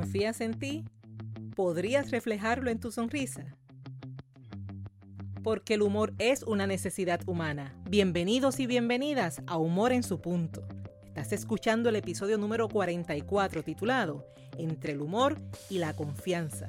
¿Confías en ti? ¿Podrías reflejarlo en tu sonrisa? Porque el humor es una necesidad humana. Bienvenidos y bienvenidas a Humor en su punto. Estás escuchando el episodio número 44 titulado Entre el humor y la confianza.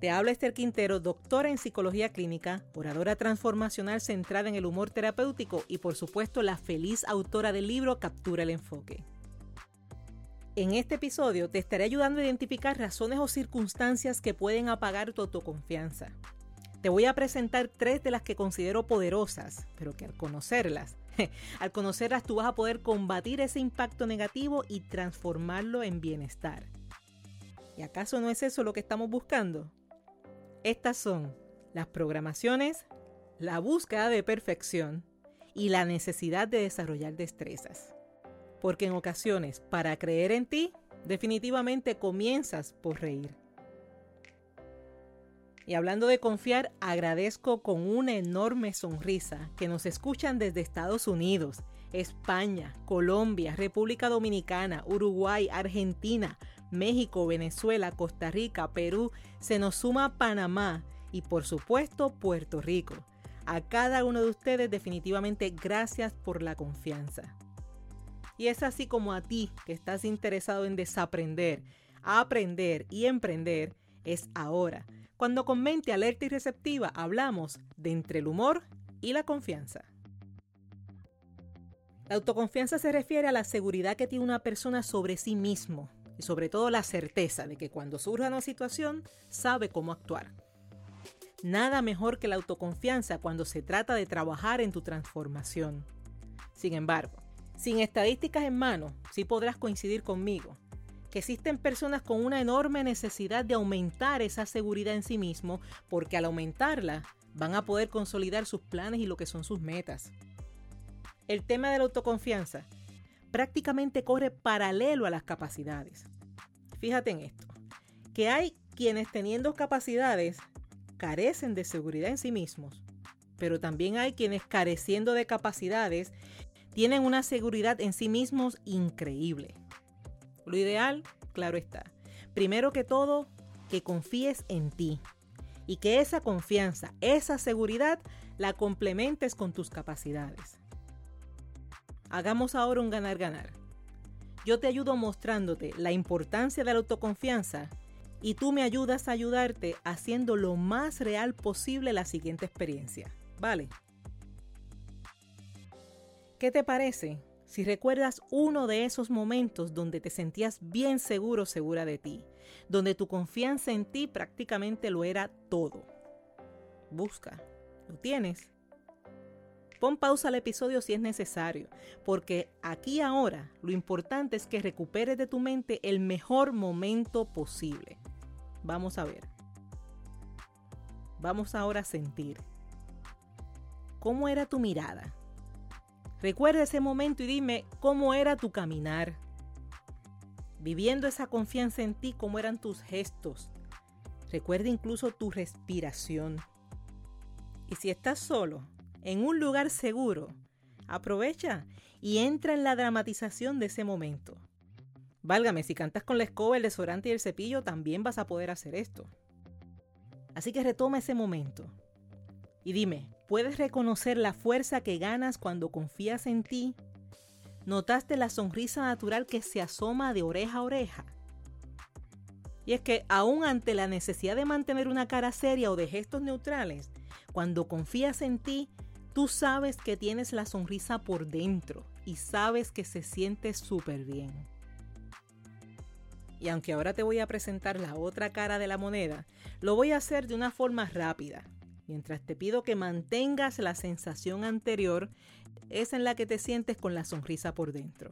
Te habla Esther Quintero, doctora en psicología clínica, oradora transformacional centrada en el humor terapéutico y por supuesto la feliz autora del libro Captura el Enfoque. En este episodio te estaré ayudando a identificar razones o circunstancias que pueden apagar tu autoconfianza. Te voy a presentar tres de las que considero poderosas, pero que al conocerlas, al conocerlas tú vas a poder combatir ese impacto negativo y transformarlo en bienestar. ¿Y acaso no es eso lo que estamos buscando? Estas son las programaciones, la búsqueda de perfección y la necesidad de desarrollar destrezas. Porque en ocasiones, para creer en ti, definitivamente comienzas por reír. Y hablando de confiar, agradezco con una enorme sonrisa que nos escuchan desde Estados Unidos, España, Colombia, República Dominicana, Uruguay, Argentina, México, Venezuela, Costa Rica, Perú, se nos suma Panamá y por supuesto Puerto Rico. A cada uno de ustedes definitivamente gracias por la confianza. Y es así como a ti que estás interesado en desaprender, aprender y emprender, es ahora, cuando con mente alerta y receptiva hablamos de entre el humor y la confianza. La autoconfianza se refiere a la seguridad que tiene una persona sobre sí mismo, y sobre todo la certeza de que cuando surja una situación sabe cómo actuar. Nada mejor que la autoconfianza cuando se trata de trabajar en tu transformación. Sin embargo, sin estadísticas en mano, sí podrás coincidir conmigo que existen personas con una enorme necesidad de aumentar esa seguridad en sí mismo porque al aumentarla van a poder consolidar sus planes y lo que son sus metas. El tema de la autoconfianza prácticamente corre paralelo a las capacidades. Fíjate en esto, que hay quienes teniendo capacidades carecen de seguridad en sí mismos, pero también hay quienes careciendo de capacidades tienen una seguridad en sí mismos increíble. Lo ideal, claro está, primero que todo, que confíes en ti y que esa confianza, esa seguridad, la complementes con tus capacidades. Hagamos ahora un ganar-ganar. Yo te ayudo mostrándote la importancia de la autoconfianza y tú me ayudas a ayudarte haciendo lo más real posible la siguiente experiencia. ¿Vale? ¿Qué te parece si recuerdas uno de esos momentos donde te sentías bien seguro, segura de ti, donde tu confianza en ti prácticamente lo era todo? Busca, ¿lo tienes? Pon pausa al episodio si es necesario, porque aquí ahora lo importante es que recuperes de tu mente el mejor momento posible. Vamos a ver. Vamos ahora a sentir. ¿Cómo era tu mirada? Recuerda ese momento y dime cómo era tu caminar. Viviendo esa confianza en ti, cómo eran tus gestos. Recuerda incluso tu respiración. Y si estás solo, en un lugar seguro, aprovecha y entra en la dramatización de ese momento. Válgame, si cantas con la escoba, el desodorante y el cepillo, también vas a poder hacer esto. Así que retoma ese momento. Y dime, ¿puedes reconocer la fuerza que ganas cuando confías en ti? ¿Notaste la sonrisa natural que se asoma de oreja a oreja? Y es que aún ante la necesidad de mantener una cara seria o de gestos neutrales, cuando confías en ti, Tú sabes que tienes la sonrisa por dentro y sabes que se siente súper bien. Y aunque ahora te voy a presentar la otra cara de la moneda, lo voy a hacer de una forma rápida. mientras te pido que mantengas la sensación anterior, es en la que te sientes con la sonrisa por dentro.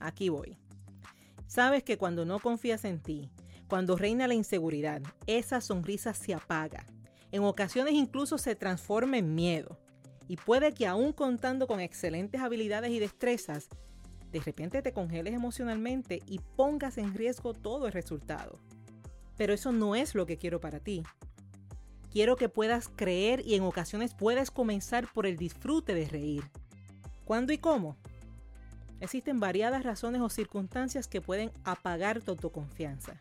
Aquí voy. Sabes que cuando no confías en ti, cuando reina la inseguridad, esa sonrisa se apaga. En ocasiones incluso se transforma en miedo. Y puede que aún contando con excelentes habilidades y destrezas, de repente te congeles emocionalmente y pongas en riesgo todo el resultado. Pero eso no es lo que quiero para ti. Quiero que puedas creer y en ocasiones puedas comenzar por el disfrute de reír. ¿Cuándo y cómo? Existen variadas razones o circunstancias que pueden apagar tu autoconfianza.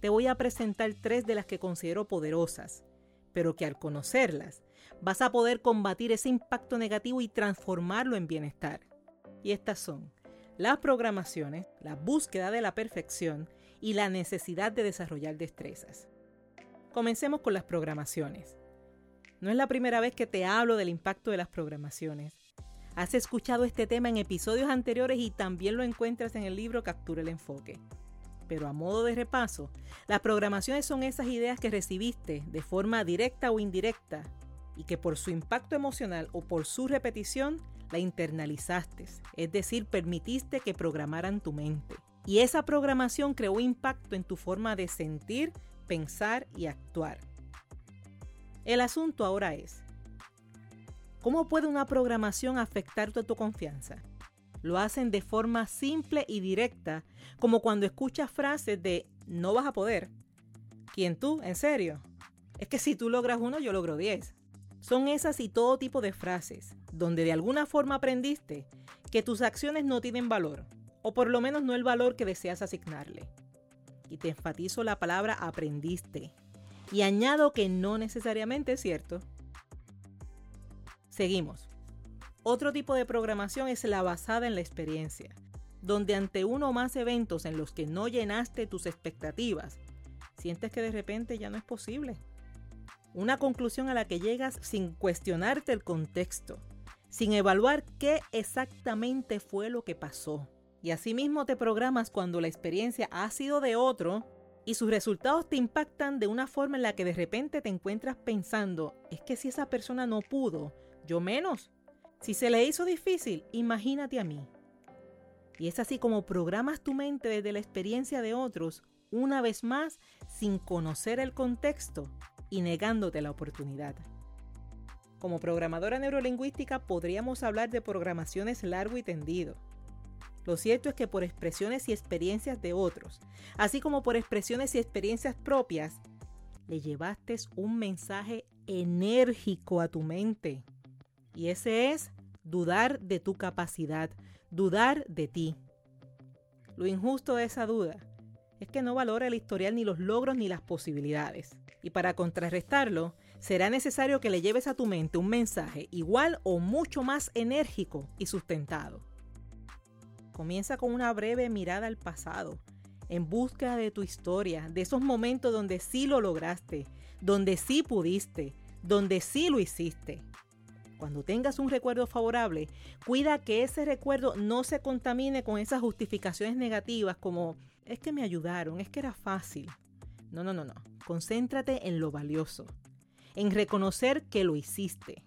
Te voy a presentar tres de las que considero poderosas, pero que al conocerlas vas a poder combatir ese impacto negativo y transformarlo en bienestar. Y estas son las programaciones, la búsqueda de la perfección y la necesidad de desarrollar destrezas. Comencemos con las programaciones. No es la primera vez que te hablo del impacto de las programaciones. Has escuchado este tema en episodios anteriores y también lo encuentras en el libro Captura el Enfoque. Pero a modo de repaso, las programaciones son esas ideas que recibiste de forma directa o indirecta y que por su impacto emocional o por su repetición la internalizaste, es decir, permitiste que programaran tu mente. Y esa programación creó impacto en tu forma de sentir, pensar y actuar. El asunto ahora es, ¿cómo puede una programación afectar tu autoconfianza? Lo hacen de forma simple y directa, como cuando escuchas frases de no vas a poder. ¿Quién tú? ¿En serio? Es que si tú logras uno, yo logro diez. Son esas y todo tipo de frases, donde de alguna forma aprendiste que tus acciones no tienen valor, o por lo menos no el valor que deseas asignarle y te enfatizo la palabra aprendiste. Y añado que no necesariamente es cierto. Seguimos. Otro tipo de programación es la basada en la experiencia, donde ante uno o más eventos en los que no llenaste tus expectativas, sientes que de repente ya no es posible. Una conclusión a la que llegas sin cuestionarte el contexto, sin evaluar qué exactamente fue lo que pasó. Y asimismo te programas cuando la experiencia ha sido de otro y sus resultados te impactan de una forma en la que de repente te encuentras pensando, es que si esa persona no pudo, yo menos. Si se le hizo difícil, imagínate a mí. Y es así como programas tu mente desde la experiencia de otros, una vez más, sin conocer el contexto y negándote la oportunidad. Como programadora neurolingüística podríamos hablar de programaciones largo y tendido lo cierto es que por expresiones y experiencias de otros, así como por expresiones y experiencias propias, le llevaste un mensaje enérgico a tu mente. Y ese es dudar de tu capacidad, dudar de ti. Lo injusto de esa duda es que no valora el historial ni los logros ni las posibilidades. Y para contrarrestarlo, será necesario que le lleves a tu mente un mensaje igual o mucho más enérgico y sustentado. Comienza con una breve mirada al pasado, en busca de tu historia, de esos momentos donde sí lo lograste, donde sí pudiste, donde sí lo hiciste. Cuando tengas un recuerdo favorable, cuida que ese recuerdo no se contamine con esas justificaciones negativas como es que me ayudaron, es que era fácil. No, no, no, no. Concéntrate en lo valioso, en reconocer que lo hiciste,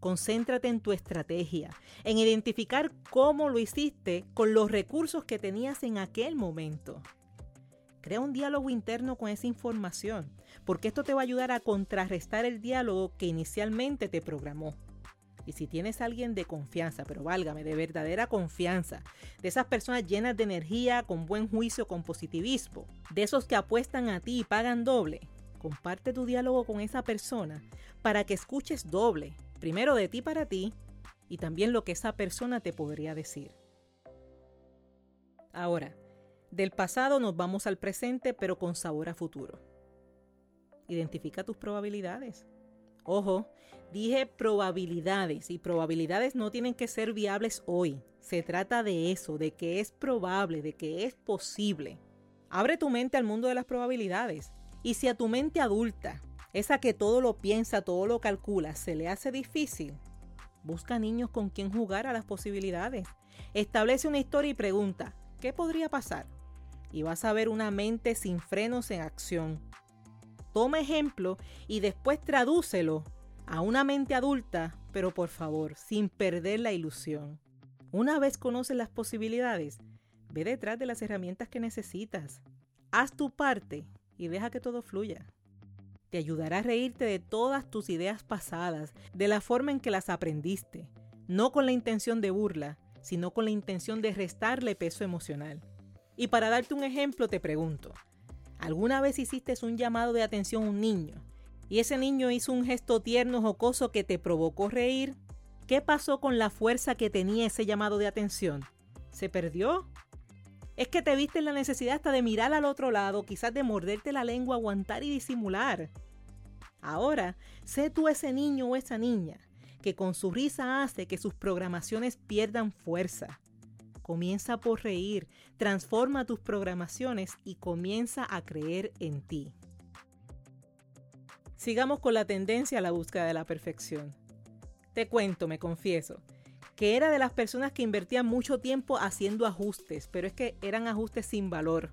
Concéntrate en tu estrategia, en identificar cómo lo hiciste con los recursos que tenías en aquel momento. Crea un diálogo interno con esa información, porque esto te va a ayudar a contrarrestar el diálogo que inicialmente te programó. Y si tienes a alguien de confianza, pero válgame, de verdadera confianza, de esas personas llenas de energía, con buen juicio, con positivismo, de esos que apuestan a ti y pagan doble, comparte tu diálogo con esa persona para que escuches doble, primero de ti para ti y también lo que esa persona te podría decir. Ahora, del pasado nos vamos al presente pero con sabor a futuro. Identifica tus probabilidades. Ojo, dije probabilidades y probabilidades no tienen que ser viables hoy. Se trata de eso, de que es probable, de que es posible. Abre tu mente al mundo de las probabilidades. Y si a tu mente adulta esa que todo lo piensa, todo lo calcula, se le hace difícil, busca niños con quien jugar a las posibilidades. Establece una historia y pregunta, ¿qué podría pasar? Y vas a ver una mente sin frenos en acción. Toma ejemplo y después tradúcelo a una mente adulta, pero por favor, sin perder la ilusión. Una vez conoces las posibilidades, ve detrás de las herramientas que necesitas. Haz tu parte y deja que todo fluya. Te ayudará a reírte de todas tus ideas pasadas, de la forma en que las aprendiste, no con la intención de burla, sino con la intención de restarle peso emocional. Y para darte un ejemplo te pregunto, ¿alguna vez hiciste un llamado de atención a un niño y ese niño hizo un gesto tierno jocoso que te provocó reír? ¿Qué pasó con la fuerza que tenía ese llamado de atención? ¿Se perdió? Es que te viste en la necesidad hasta de mirar al otro lado, quizás de morderte la lengua, aguantar y disimular. Ahora, sé tú ese niño o esa niña que con su risa hace que sus programaciones pierdan fuerza. Comienza por reír, transforma tus programaciones y comienza a creer en ti. Sigamos con la tendencia a la búsqueda de la perfección. Te cuento, me confieso, que era de las personas que invertían mucho tiempo haciendo ajustes, pero es que eran ajustes sin valor.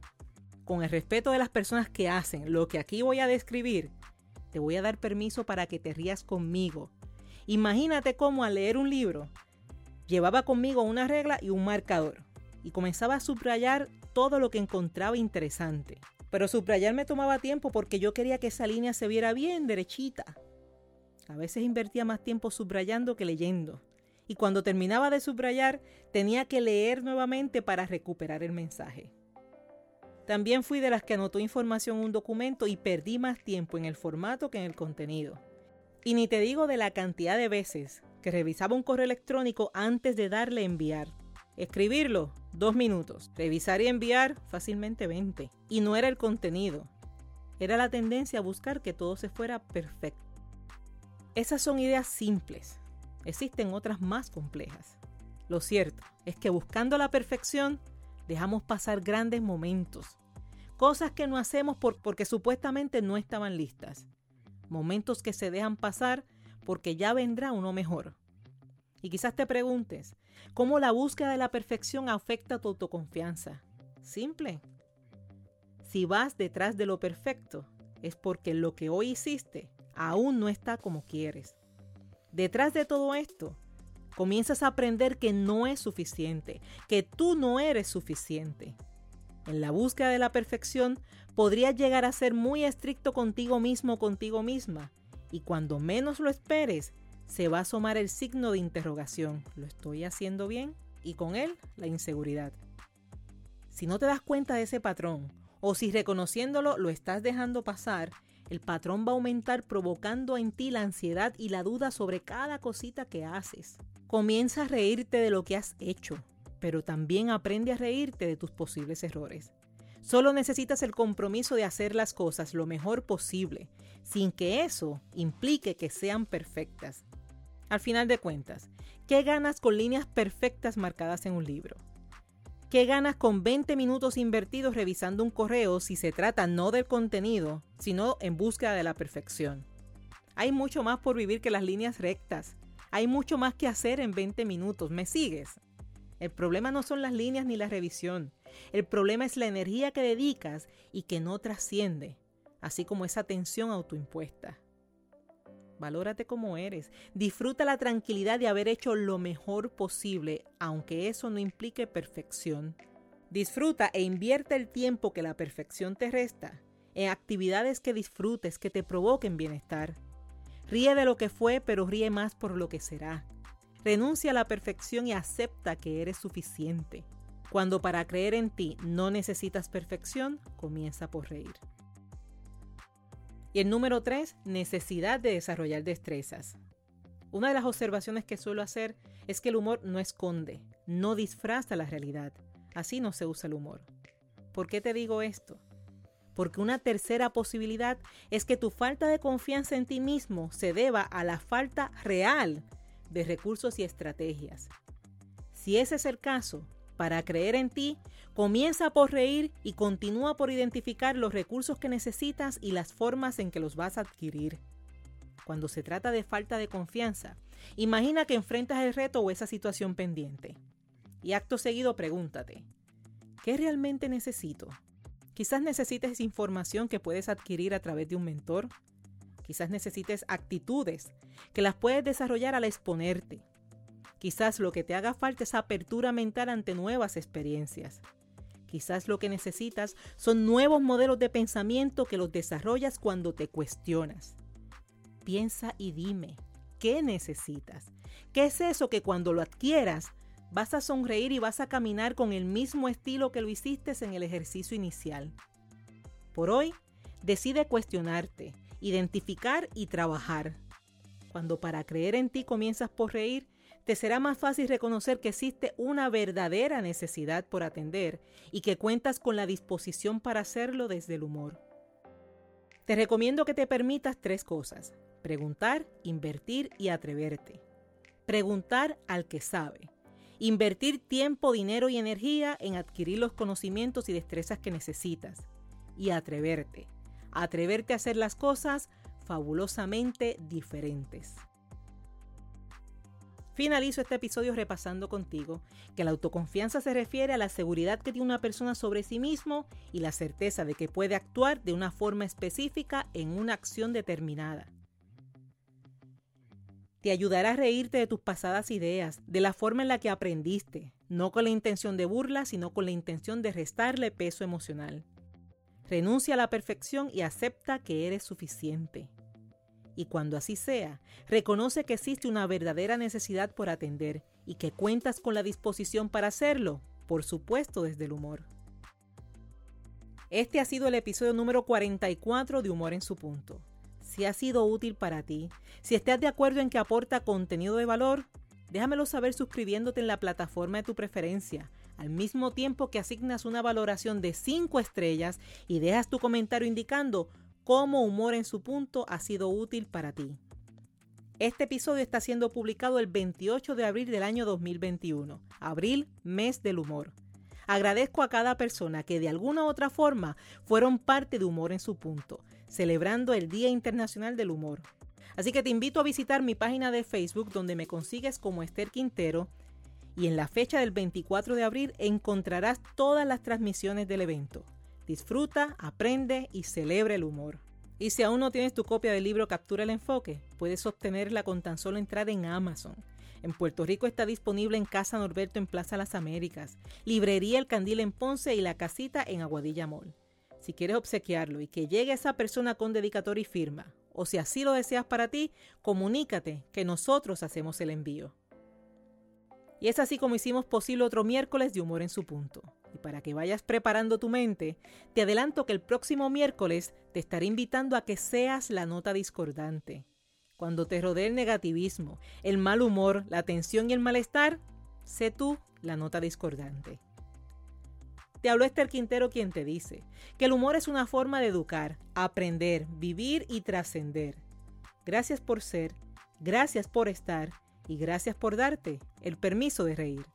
Con el respeto de las personas que hacen lo que aquí voy a describir, te voy a dar permiso para que te rías conmigo. Imagínate cómo al leer un libro llevaba conmigo una regla y un marcador y comenzaba a subrayar todo lo que encontraba interesante. Pero subrayar me tomaba tiempo porque yo quería que esa línea se viera bien derechita. A veces invertía más tiempo subrayando que leyendo. Y cuando terminaba de subrayar, tenía que leer nuevamente para recuperar el mensaje. También fui de las que anotó información en un documento y perdí más tiempo en el formato que en el contenido. Y ni te digo de la cantidad de veces que revisaba un correo electrónico antes de darle enviar. Escribirlo, dos minutos. Revisar y enviar, fácilmente 20. Y no era el contenido. Era la tendencia a buscar que todo se fuera perfecto. Esas son ideas simples. Existen otras más complejas. Lo cierto es que buscando la perfección, dejamos pasar grandes momentos. Cosas que no hacemos porque supuestamente no estaban listas. Momentos que se dejan pasar porque ya vendrá uno mejor. Y quizás te preguntes, ¿cómo la búsqueda de la perfección afecta tu autoconfianza? Simple. Si vas detrás de lo perfecto, es porque lo que hoy hiciste aún no está como quieres. Detrás de todo esto, comienzas a aprender que no es suficiente, que tú no eres suficiente. En la búsqueda de la perfección, podrías llegar a ser muy estricto contigo mismo contigo misma, y cuando menos lo esperes, se va a asomar el signo de interrogación. ¿Lo estoy haciendo bien? Y con él, la inseguridad. Si no te das cuenta de ese patrón, o si reconociéndolo lo estás dejando pasar, el patrón va a aumentar provocando en ti la ansiedad y la duda sobre cada cosita que haces. Comienza a reírte de lo que has hecho, pero también aprende a reírte de tus posibles errores. Solo necesitas el compromiso de hacer las cosas lo mejor posible, sin que eso implique que sean perfectas. Al final de cuentas, ¿qué ganas con líneas perfectas marcadas en un libro? ¿Qué ganas con 20 minutos invertidos revisando un correo si se trata no del contenido, sino en búsqueda de la perfección? Hay mucho más por vivir que las líneas rectas. Hay mucho más que hacer en 20 minutos. ¿Me sigues? El problema no son las líneas ni la revisión. El problema es la energía que dedicas y que no trasciende, así como esa tensión autoimpuesta. Valórate como eres. Disfruta la tranquilidad de haber hecho lo mejor posible, aunque eso no implique perfección. Disfruta e invierte el tiempo que la perfección te resta en actividades que disfrutes, que te provoquen bienestar. Ríe de lo que fue, pero ríe más por lo que será. Renuncia a la perfección y acepta que eres suficiente. Cuando para creer en ti no necesitas perfección, comienza por reír. Y el número tres, necesidad de desarrollar destrezas. Una de las observaciones que suelo hacer es que el humor no esconde, no disfraza la realidad. Así no se usa el humor. ¿Por qué te digo esto? Porque una tercera posibilidad es que tu falta de confianza en ti mismo se deba a la falta real de recursos y estrategias. Si ese es el caso, para creer en ti, comienza por reír y continúa por identificar los recursos que necesitas y las formas en que los vas a adquirir. Cuando se trata de falta de confianza, imagina que enfrentas el reto o esa situación pendiente. Y acto seguido pregúntate, ¿qué realmente necesito? Quizás necesites información que puedes adquirir a través de un mentor, Quizás necesites actitudes que las puedes desarrollar al exponerte. Quizás lo que te haga falta es apertura mental ante nuevas experiencias. Quizás lo que necesitas son nuevos modelos de pensamiento que los desarrollas cuando te cuestionas. Piensa y dime, ¿qué necesitas? ¿Qué es eso que cuando lo adquieras vas a sonreír y vas a caminar con el mismo estilo que lo hiciste en el ejercicio inicial? Por hoy, decide cuestionarte, identificar y trabajar. Cuando para creer en ti comienzas por reír, te será más fácil reconocer que existe una verdadera necesidad por atender y que cuentas con la disposición para hacerlo desde el humor. Te recomiendo que te permitas tres cosas. Preguntar, invertir y atreverte. Preguntar al que sabe. Invertir tiempo, dinero y energía en adquirir los conocimientos y destrezas que necesitas. Y atreverte. Atreverte a hacer las cosas fabulosamente diferentes. Finalizo este episodio repasando contigo que la autoconfianza se refiere a la seguridad que tiene una persona sobre sí mismo y la certeza de que puede actuar de una forma específica en una acción determinada. Te ayudará a reírte de tus pasadas ideas, de la forma en la que aprendiste, no con la intención de burla, sino con la intención de restarle peso emocional. Renuncia a la perfección y acepta que eres suficiente y cuando así sea, reconoce que existe una verdadera necesidad por atender y que cuentas con la disposición para hacerlo, por supuesto desde el humor. Este ha sido el episodio número 44 de Humor en su punto. Si ha sido útil para ti, si estás de acuerdo en que aporta contenido de valor, déjamelo saber suscribiéndote en la plataforma de tu preferencia, al mismo tiempo que asignas una valoración de 5 estrellas y dejas tu comentario indicando cómo humor en su punto ha sido útil para ti. Este episodio está siendo publicado el 28 de abril del año 2021, abril, mes del humor. Agradezco a cada persona que de alguna u otra forma fueron parte de Humor en su punto, celebrando el Día Internacional del Humor. Así que te invito a visitar mi página de Facebook donde me consigues como Esther Quintero y en la fecha del 24 de abril encontrarás todas las transmisiones del evento. Disfruta, aprende y celebra el humor. Y si aún no tienes tu copia del libro Captura el Enfoque, puedes obtenerla con tan solo entrar en Amazon. En Puerto Rico está disponible en Casa Norberto en Plaza Las Américas, Librería El Candil en Ponce y La Casita en Aguadilla Mall. Si quieres obsequiarlo y que llegue esa persona con dedicatoria y firma, o si así lo deseas para ti, comunícate que nosotros hacemos el envío. Y es así como hicimos posible otro miércoles de humor en su punto. Para que vayas preparando tu mente, te adelanto que el próximo miércoles te estaré invitando a que seas la nota discordante. Cuando te rodee el negativismo, el mal humor, la tensión y el malestar, sé tú la nota discordante. Te habló Esther Quintero quien te dice que el humor es una forma de educar, aprender, vivir y trascender. Gracias por ser, gracias por estar y gracias por darte el permiso de reír.